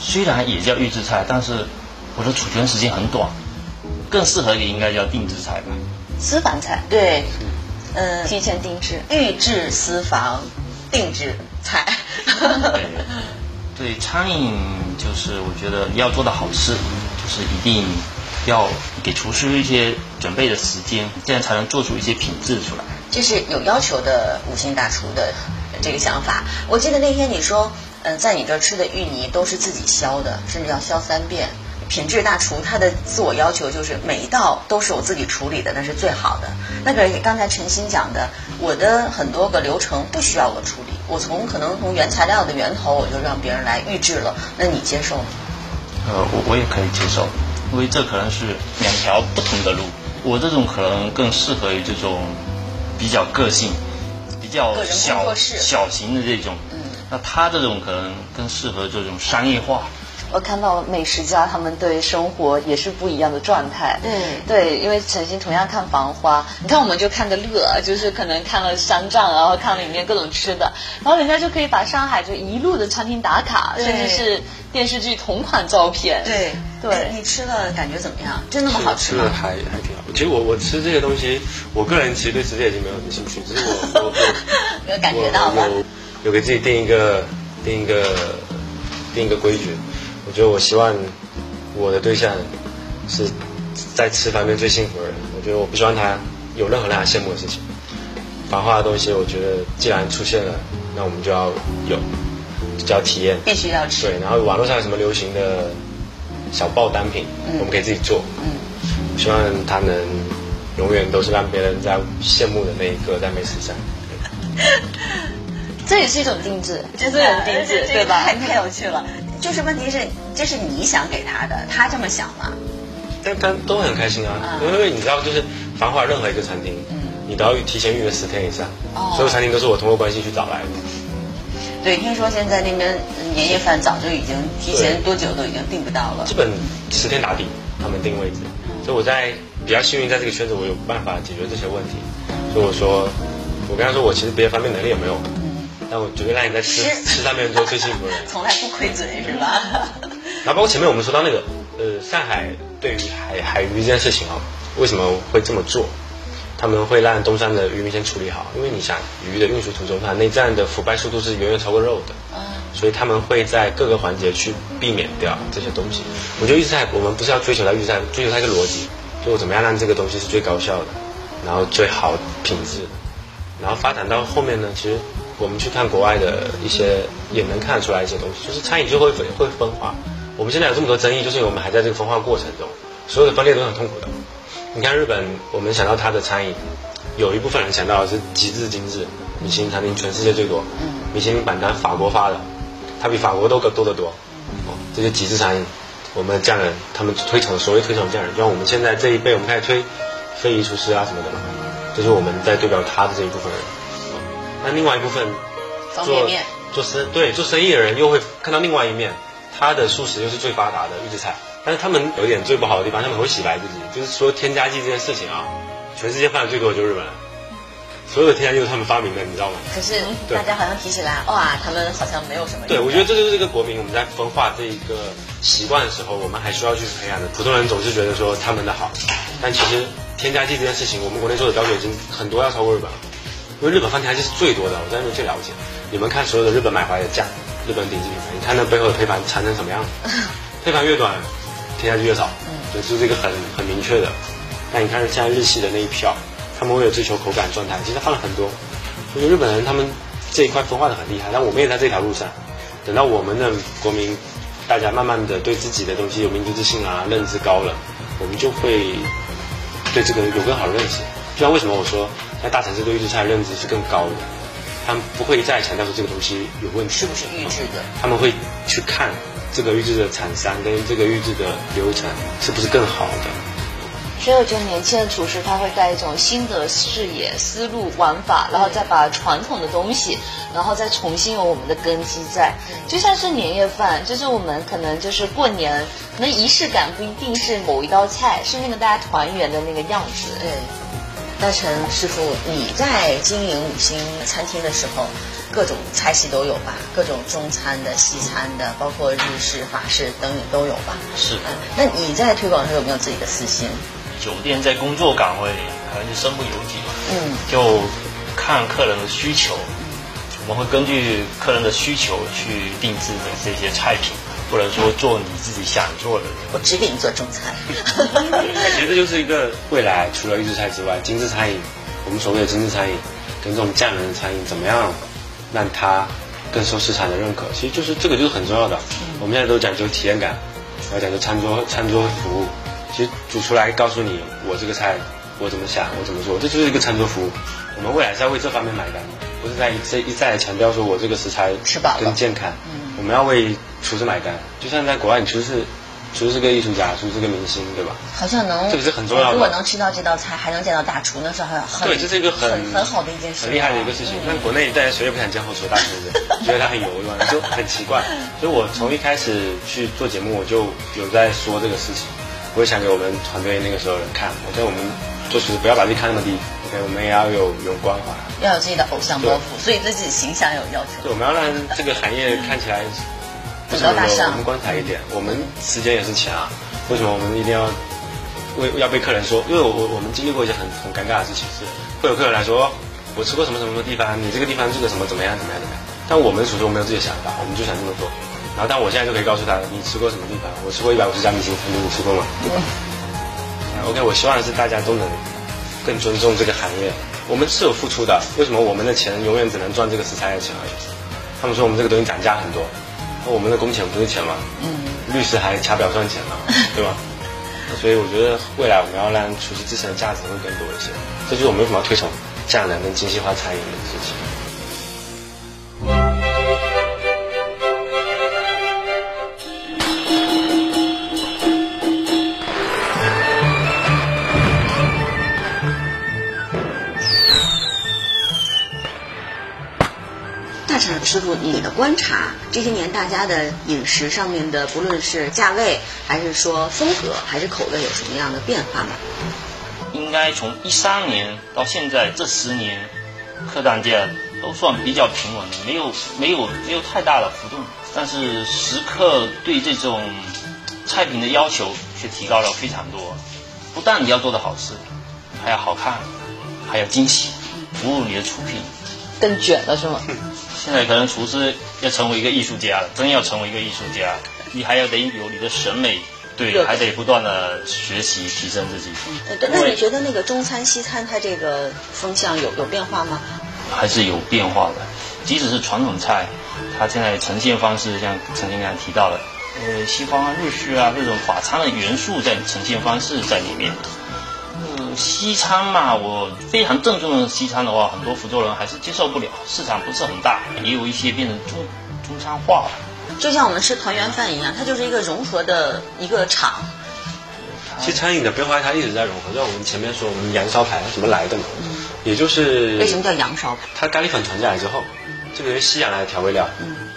虽然也叫预制菜，但是我的储存时间很短，更适合的应该叫定制菜吧。私房菜，对，嗯，提前定制，预制私房定制菜。对，对，餐饮就是我觉得要做的好吃，就是一定要给厨师一些准备的时间，这样才能做出一些品质出来。这是有要求的五星大厨的这个想法。我记得那天你说，嗯、在你这儿吃的芋泥都是自己削的，甚至要削三遍。品质大厨他的自我要求就是每一道都是我自己处理的，那是最好的。那个刚才陈鑫讲的，我的很多个流程不需要我处理，我从可能从原材料的源头我就让别人来预制了，那你接受吗？呃，我我也可以接受，因为这可能是两条不同的路。我这种可能更适合于这种比较个性、比较小小型的这种。嗯那他这种可能更适合这种商业化。我看到美食家他们对生活也是不一样的状态。对对，因为陈星同样看《繁花》，你看我们就看个乐，就是可能看了商战，然后看了里面各种吃的，然后人家就可以把上海就一路的餐厅打卡，甚至是电视剧同款照片。对对哎你吃了感觉怎么样？真那么好吃吗吃的？还还挺好。其实我我吃这些东西，我个人其实对吃这些已经没有什么兴趣，只是我我我 有感觉到吧我？有有给自己定一个定一个定一个规矩。我觉得我希望我的对象是在吃方面最幸福的人。我觉得我不希望他有任何让他羡慕的事情。繁华的东西，我觉得既然出现了，那我们就要有，就要体验。必须要吃。对，然后网络上有什么流行的小爆单品，我们可以自己做。嗯，我希望他能永远都是让别人在羡慕的那一个，在美食上。这也是一种定制，这是一种定制，对吧？太太有趣了。就是问题是，这是你想给他的，他这么想吗？但但都很开心啊，嗯因为你知道，就是繁华任何一个餐厅，你都要提前预约十天以上，哦所有餐厅都是我通过关系去找来的。对，听说现在那边嗯年夜饭早就已经提前多久都已经订不到了基。本十天打底，他们定位置，所以我在比较幸运，在这个圈子我有办法解决这些问题。所以我说，我跟他说，我其实别的方面能力也没有，但我绝对让你在吃吃吃上面做最幸福的人。从来不亏嘴是吧？然后包括前面我们说到那个，呃，上海对于海海鱼这件事情啊，为什么会这么做？他们会让东山的渔民先处理好，因为你想鱼的运输途中，它内脏的腐败速度是远远超过肉的，所以他们会在各个环节去避免掉这些东西。我觉得预制菜，我们不是要追求它预制菜，追求它一个逻辑，就我怎么样让这个东西是最高效的，然后最好品质的。然后发展到后面呢，其实我们去看国外的一些，也能看得出来一些东西，就是餐饮就会会分化。我们现在有这么多争议，就是因为我们还在这个分化过程中，所有的分裂都很痛苦的。你看日本，我们想到它的餐饮，有一部分人想到的是极致精致，米其林餐厅全世界最多，米其林榜单法国发的，它比法国都多得多。哦，这些极致餐饮，我们的匠人他们推崇所谓推崇匠人，就像我们现在这一辈，我们开始推非遗厨师啊什么的嘛，这是我们在对表他的这一部分人。哦那另外一部分做方便面做生对做生意的人又会看到另外一面，他的素食又是最发达的预制菜，但是他们有一点最不好的地方，他们会洗白自己，就是说添加剂这件事情啊，全世界犯的最多的就是日本人，所有的添加剂都是他们发明的，你知道吗？可是大家好像提起来，哇，他们好像没有什么。对，我觉得这就是这个国民我们在分化这一个习惯的时候，我们还需要去培养的。普通人总是觉得说他们的好，但其实添加剂这件事情，我们国内做的标准已经很多要超过日本了，因为日本放添加剂是最多的，我在那边最了解。你们看所有的日本买回来的酱，日本顶级品牌，你看那背后的配盘缠成什么样子？配盘越短，添加剂越少，对，这是一个很很明确的。那你看现在日系的那一票，他们为了追求口感状态，其实放了很多。我觉得日本人他们这一块分化的很厉害，但我们也在这条路上。等到我们的国民，大家慢慢的对自己的东西有民族自信啊，认知高了，我们就会对这个有更好的认识。就像为什么我说，在大城市对预制菜的认知是更高的，他们不会再强调说这个东西有问题，是不是预制的？他们会去看这个预制的厂商跟这个预制的流程是不是更好的。所以我觉得年轻的厨师他会带一种新的视野、思路、玩法，然后再把传统的东西，然后再重新有我们的根基在。就像是年夜饭，就是我们可能就是过年，可能仪式感不一定是某一道菜，是那个大家团圆的那个样子。对，大陈师傅，你在经营五星餐厅的时候，各种菜系都有吧，各种中餐的、西餐的，包括日式、法式等等都有吧。是嗯，那你在推广的时候有没有自己的私心？酒店在工作岗位可能就身不由己吧，嗯，就看客人的需求，我们会根据客人的需求去定制的这些菜品，或者说做你自己想做的。我只给你做中餐。那 其实这就是一个未来，除了预制菜之外，精致餐饮，我们所谓的精致餐饮跟这种匠人的餐饮，怎么样让它更受市场的认可？其实就是这个就是很重要的。我们现在都讲究体验感，然后讲究餐桌餐桌服务。其实煮出来告诉你，我这个菜我怎么想，我怎么做，这就是一个餐桌服务。我们未来是要为这方面买单的，不是在一再一再强调说我这个食材吃饱了跟健康。我们要为厨师买单，就像在国外，你厨师厨师是个艺术家，厨师是个明星，对吧？好像能，这个是很重要的如果能吃到这道菜，还能见到大厨，那是很很对，这是一个很很很好的一件事，很厉害的一个事情。但国内大家谁也不想见后厨大厨的，觉得他很油对吧？就很奇怪。所以我从一开始去做节目，我就有在说这个事情。我也想给我们团队那个时候人看，我觉得我们做厨师不要把自己看那么低，OK，我们也要有有关怀。要有自己的偶像包袱，所以对自己形象有要求。对，我们要让这个行业看起来不是高大上我们光彩一点。我们时间也是钱啊，为什么我们一定要为要被客人说？因为我我们经历过一些很很尴尬的事情，是会有客人来说，我吃过什么什么的地方，你这个地方这个什么怎么样怎么样怎么样。但我们始终没有自己的想法，我们就想这么做。然后，但我现在就可以告诉他，你吃过什么地方？我吃过一百五十家米其林餐厅，你吃过吗？对吧？OK，我希望是大家都能更尊重这个行业。我们是有付出的，为什么我们的钱永远只能赚这个食材的钱而已？他们说我们这个东西涨价很多，那我们的工钱不是钱吗？嗯，律师还掐表赚钱呢，对吧？所以我觉得未来我们要让厨师自身的价值会更多一些，这就是我们为什么要推崇匠人跟精细化餐饮的事情。的观察，这些年大家的饮食上面的，不论是价位，还是说风格，还是口味，有什么样的变化吗？应该从一三年到现在这十年，客单价都算比较平稳的，没有没有没有太大的浮动。但是食客对这种菜品的要求却提高了非常多。不但你要做的好吃，还要好看，还要惊喜，服务你的出品。更卷了是吗？现在可能厨师要成为一个艺术家了，真要成为一个艺术家，你还要得有你的审美，对，还得不断的学习提升自己。那你觉得那个中餐、西餐它这个风向有有变化吗？还是有变化的。即使是传统菜，它现在呈现方式，像曾经刚才提到的，呃，西方啊、日式啊这种法餐的元素在呈现方式在里面。呃，西餐嘛，我非常正宗的西餐的话，很多福州人还是接受不了，市场不是很大，也有一些变成中中餐化了。就像我们吃团圆饭一样，它就是一个融合的一个场。其实餐饮的变化它一直在融合，就像我们前面说，我们羊烧排它怎么来的嘛，也就是为什么叫羊烧排？它咖喱粉传进来之后，这个是西洋来的调味料，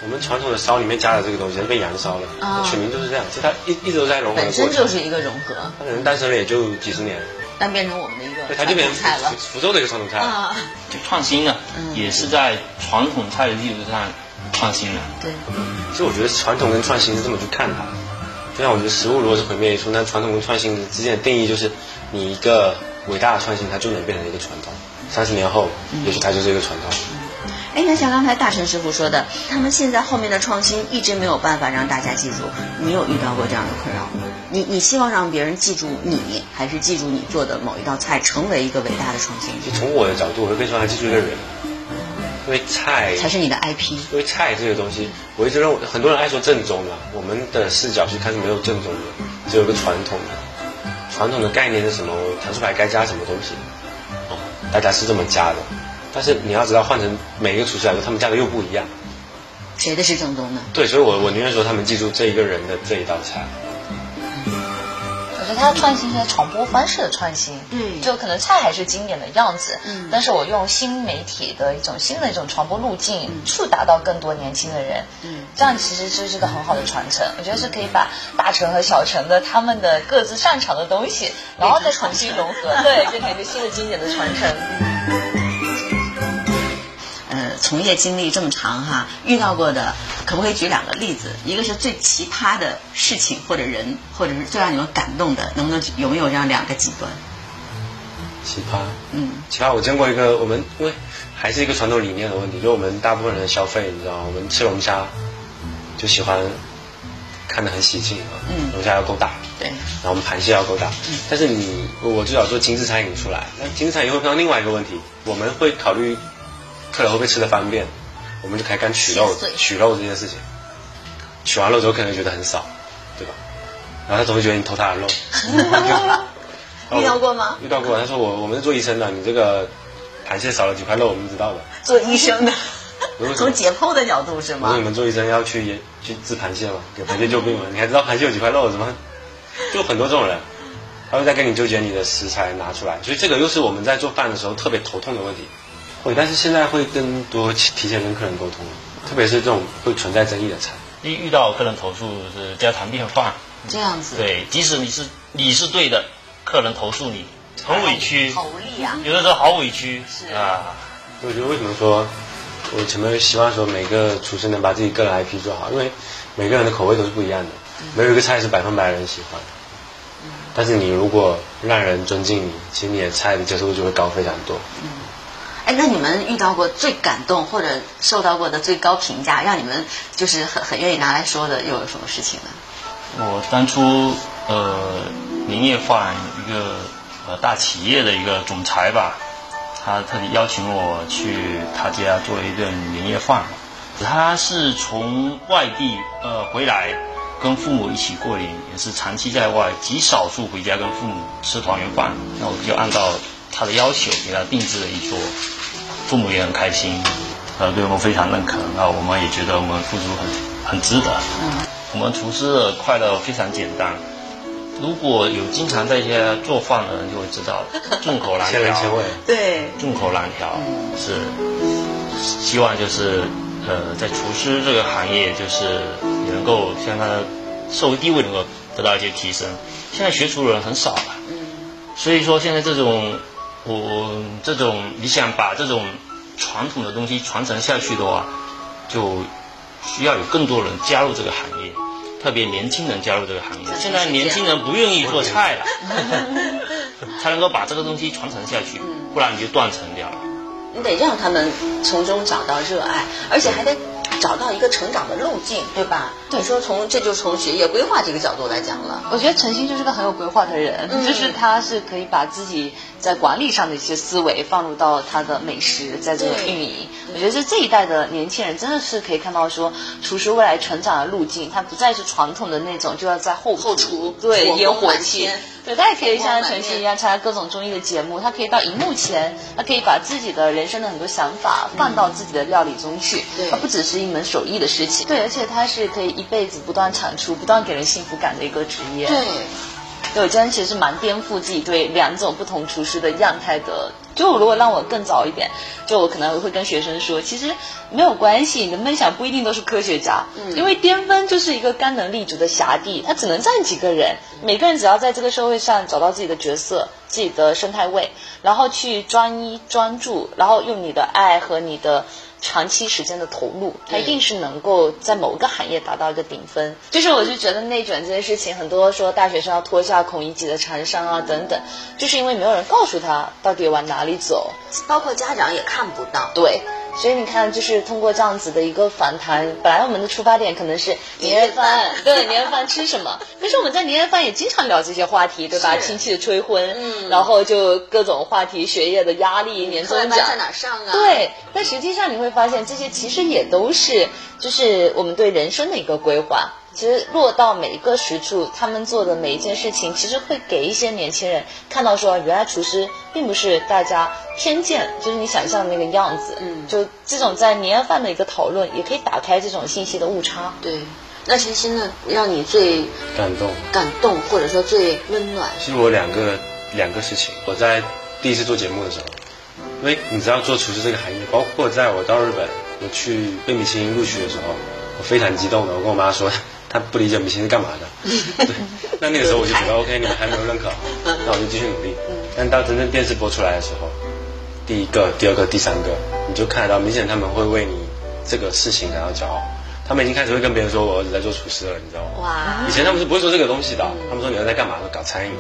我们传统的烧里面加的这个东西它被羊烧了，啊。取名就是这样，其实它一一直都在融合本，身就是一个融合，它可能诞生了也就几十年，但变成我们的一个对，它传就变成统菜了福。州的一个传统菜。啊，就创新了，也是在传统菜的基础上创新了。对，其实我觉得传统跟创新是这么去看它，就像我觉得食物如果是毁灭一处，那传统跟创新之间的定义就是，你一个伟大的创新，它就能变成一个传统，三十年后，也许它就是一个传统。哎，那像刚才大成师傅说的，他们现在后面的创新一直没有办法让大家记住，你有遇到过这样的困扰吗？你你希望让别人记住你，还是记住你做的某一道菜成为一个伟大的创新，就从我的角度，我会更希望记住一个人，因为菜才是你的 IP？因为菜这个东西，我一直认为很多人爱说正宗嘛，我们的视角去看是没有正宗的，只有一个传统的。传统的概念是什么？糖醋排该加什么东西？哦，大家是这么加的。但是你要知道，换成每一个厨师来说，他们加的又不一样。谁的是正宗的？对，所以我我宁愿说他们记住这一个人的这一道菜。我觉得它的创新是在传播方式的创新，对就可能菜还是经典的样子，嗯但是我用新媒体的一种新的一种传播路径，触达到更多年轻的人，嗯这样其实就是个很好的传承。我觉得是可以把大城和小城的他们的各自擅长的东西，然后再重新融合，对，变成一个新的经典的传承。呃，从业经历这么长哈，遇到过的可不可以举两个例子？一个是最奇葩的事情或者人，或者是最让你们感动的，能不能有没有这样两个极端？奇葩，嗯，奇葩，我见过一个，我们因为还是一个传统理念的问题，就我们大部分人的消费，你知道？我们吃龙虾就喜欢看得很喜庆啊，嗯龙虾要够大，对，然后我们盘蟹要够大，但是你我最早做精致餐饮出来，那精致餐饮会碰到另外一个问题，我们会考虑客人会不会吃的方便，我们就开始干取肉取肉这件事情，取完肉之后可能觉得很少，对吧？然后他总会觉得你偷他的肉，遇到过吗？遇到过，他说我我们是做医生的，你这个螃蟹少了几块肉，我们知道的。做医生的从解剖的角度是吗我说你？们做医生要去研去治螃蟹吗？给螃蟹救病吗？你还知道螃蟹有几块肉是吗？就很多这种人，他会在跟你纠结你的食材拿出来，所以这个又是我们在做饭的时候特别头痛的问题。会，但是现在会更多提前跟客人沟通，特别是这种会存在争议的菜。一遇到客人投诉是家常便饭，这样子，对，即使你是你是对的，客人投诉你很委屈，好无力啊！有的时候好委屈是啊。我觉得为什么说，我前面希望说每个厨师能把自己个人 IP 做好，因为每个人的口味都是不一样的，没有一个菜是百分百人喜欢。但是你如果让人尊敬你，其实你的菜的接受度就会高非常多。哎，那你们遇到过最感动或者受到过的最高评价，让你们就是很很愿意拿来说的，又有什么事情呢？我当初呃年夜饭一个呃大企业的一个总裁吧，他特地邀请我去他家做一顿年夜饭。他是从外地呃回来，跟父母一起过年，也是长期在外，极少数回家跟父母吃团圆饭。那我就按照他的要求给他定制了一桌，父母也很开心，呃，对我们非常认可，那我们也觉得我们付出很很值得。我们厨师的快乐非常简单。如果有经常在一些做饭的人就会知道，众口难调 对，众口难调是希望就是呃，在厨师这个行业，就是也能够像他的社会地位能够得到一些提升。现在学厨的人很少了，所以说现在这种我这种你想把这种传统的东西传承下去的话，就需要有更多人加入这个行业，特别年轻人加入这个行业。现在年轻人不愿意做菜了，才能够把这个东西传承下去，不然你就断层掉了。你得让他们从中找到热爱，而且还得找到一个成长的路径，对吧？对你说从这就从学业规划这个角度来讲了。我觉得陈星就是个很有规划的人，嗯就是他是可以把自己在管理上的一些思维放入到他的美食，在这个运营。我觉得这这一代的年轻人真的是可以看到说，厨师未来成长的路径，他不再是传统的那种就要在后后厨对烟火气。对，他也可以像陈星一样参加各种综艺的节目，他可以到荧幕前，他可以把自己的人生的很多想法放到自己的料理中去，对而不只是一门手艺的事情。对，而且他是可以一辈子不断产出、不断给人幸福感的一个职业。对，对，我今天其实蛮颠覆自己对两种不同厨师的样态的。就如果让我更早一点，就我可能会跟学生说，其实没有关系，你的梦想不一定都是科学家，嗯因为巅峰就是一个干能立足的辖地，它只能站几个人，每个人只要在这个社会上找到自己的角色、自己的生态位，然后去专一专注，然后用你的爱和你的。长期时间的投入，它一定是能够在某个行业达到一个顶峰。就是我就觉得内卷这件事情，很多说大学生要脱下孔乙己的长衫啊等等，就是因为没有人告诉他到底往哪里走。包括家长也看不到。对，所以你看，就是通过这样子的一个反弹，本来我们的出发点可能是年夜饭，对年夜饭吃什么？可是我们在年夜饭也经常聊这些话题，对吧？亲戚的催婚，嗯然后就各种话题，学业的压力，年终奖在哪上啊？对，但实际上你会发现，这些其实也都是就是我们对人生的一个规划。其实落到每一个实处，他们做的每一件事情，其实会给一些年轻人看到说，原来厨师并不是大家偏见，就是你想象的那个样子。嗯就这种在年夜饭的一个讨论，也可以打开这种信息的误差。对。那其实呢，让你最感动。感动或者说最温暖？其实我两个两个事情，我在第一次做节目的时候，因为你知道做厨师这个行业，包括在我到日本，我去被米其林录取的时候，我非常激动的，我跟我妈说，她不理解米其林是干嘛的。对，那那个时候我就觉得 OK，你们还没有认可，那我就继续努力。但到真正电视播出来的时候，第一个、第二个、第三个，你就看得到，明显他们会为你这个事情感到骄傲。他们已经开始会跟别人说我儿子在做厨师了，你知道吗？哇以前他们是不会说这个东西的，他们说你儿子在干嘛？说搞餐饮。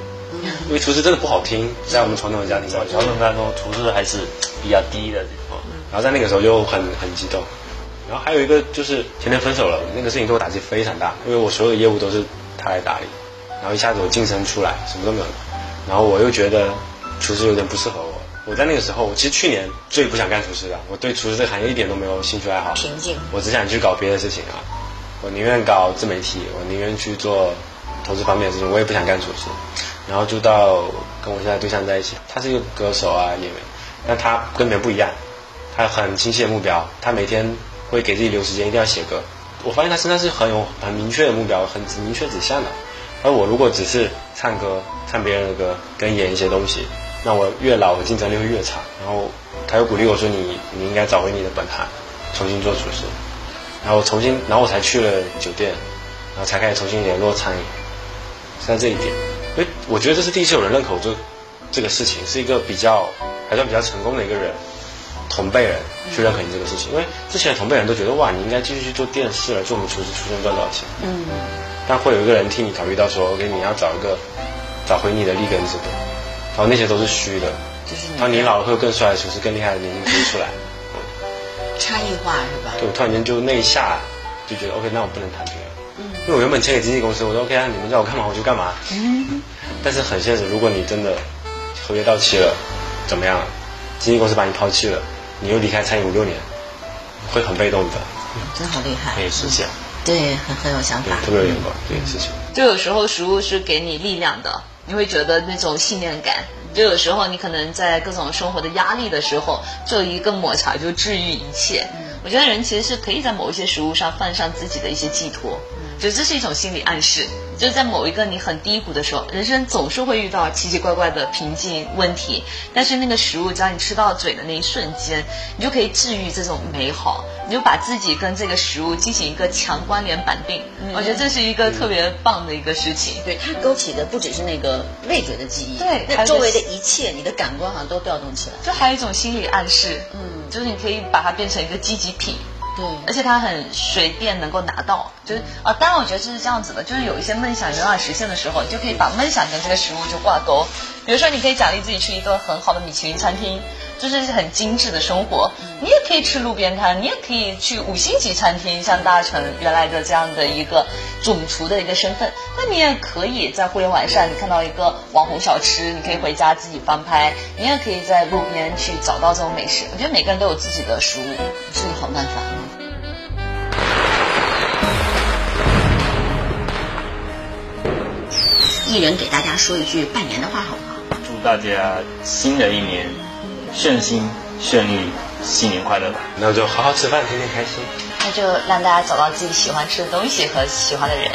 因为厨师真的不好听，在我们传统的家庭传，统当中厨师还是比较低的。然后在那个时候就很很激动。然后还有一个就是前天分手了，那个事情对我打击非常大，因为我所有的业务都是他来打理，然后一下子我晋升出来，什么都没有了，然后我又觉得厨师有点不适合我。我在那个时候，我其实去年最不想干厨师的，我对厨师这个行业一点都没有兴趣爱好，瓶颈我只想去搞别的事情啊，我宁愿搞自媒体，我宁愿去做投资方面的事情，我也不想干厨师。然后就到跟我现在对象在一起，他是一个歌手啊演员，但他跟别人不一样，他有很清晰的目标，他每天会给自己留时间，一定要写歌。我发现他身上是很有很明确的目标，很明确指向的。而我如果只是唱歌，唱别人的歌，跟演一些东西，那我越老，我竞争力会越差。然后他又鼓励我说你你应该找回你的本行，重新做厨师。然后重新，然后我才去了酒店，然后才开始重新联络餐饮。在这一点，因为我觉得这是第一次有人认可我这这个事情，是一个比较还算比较成功的一个人，同辈人去认可你这个事情。因为之前的同辈人都觉得哇，你应该继续去做电视了，做我们厨师出身赚多少钱？嗯，但会有一个人替你考虑到说，OK，你要找一个找回你的立根之本，然后那些都是虚的。就是然后你老了会有更帅的厨师、更厉害的年轻厨师出来。差异化是吧？对我突然间就那一下就觉得 OK，那我不能谈别人。因为我原本签给经纪公司，我说 OK 啊，你们叫我干嘛我就干嘛。嗯 但是很现实，如果你真的合约到期了，怎么样？经纪公司把你抛弃了，你又离开餐饮五六年，会很被动的。嗯真好厉害可，以试想，对，很很有想法，。特别有眼光这件事情。就有时候食物是给你力量的，你会觉得那种信念感。就有时候你可能在各种生活的压力的时候，就一个抹茶就治愈一切。我觉得人其实是可以在某一些食物上放上自己的一些寄托，就这是一种心理暗示。就是在某一个你很低谷的时候，人生总是会遇到奇奇怪怪的瓶颈问题，但是那个食物只要你吃到嘴的那一瞬间，你就可以治愈这种美好，你就把自己跟这个食物进行一个强关联绑定。我觉得这是一个特别棒的一个事情。对，它勾起的不只是那个味觉的记忆，对那周围的一切，你的感官好像都调动起来。就还有一种心理暗示，嗯就是你可以把它变成一个积极品，对，而且他很随便能够拿到。就是啊，当然我觉得这是这样子的，就是有一些梦想没办法实现的时候，你就可以把梦想跟这个食物就挂钩。比如说，你可以奖励自己去一顿很好的米其林餐厅，就是很精致的生活。你也可以吃路边摊，你也可以去五星级餐厅，像大成原来的这样的一个总厨的一个身份。那你也可以在互联网上，你看到一个网红小吃，你可以回家自己翻拍。你也可以在路边去找到这种美食。我觉得每个人都有自己的食物。是个好办法。艺人给大家说一句拜年的话好不好？祝大家新的一年顺心顺利，新年快乐吧！那就好好吃饭，天天开心。那就让大家找到自己喜欢吃的东西和喜欢的人。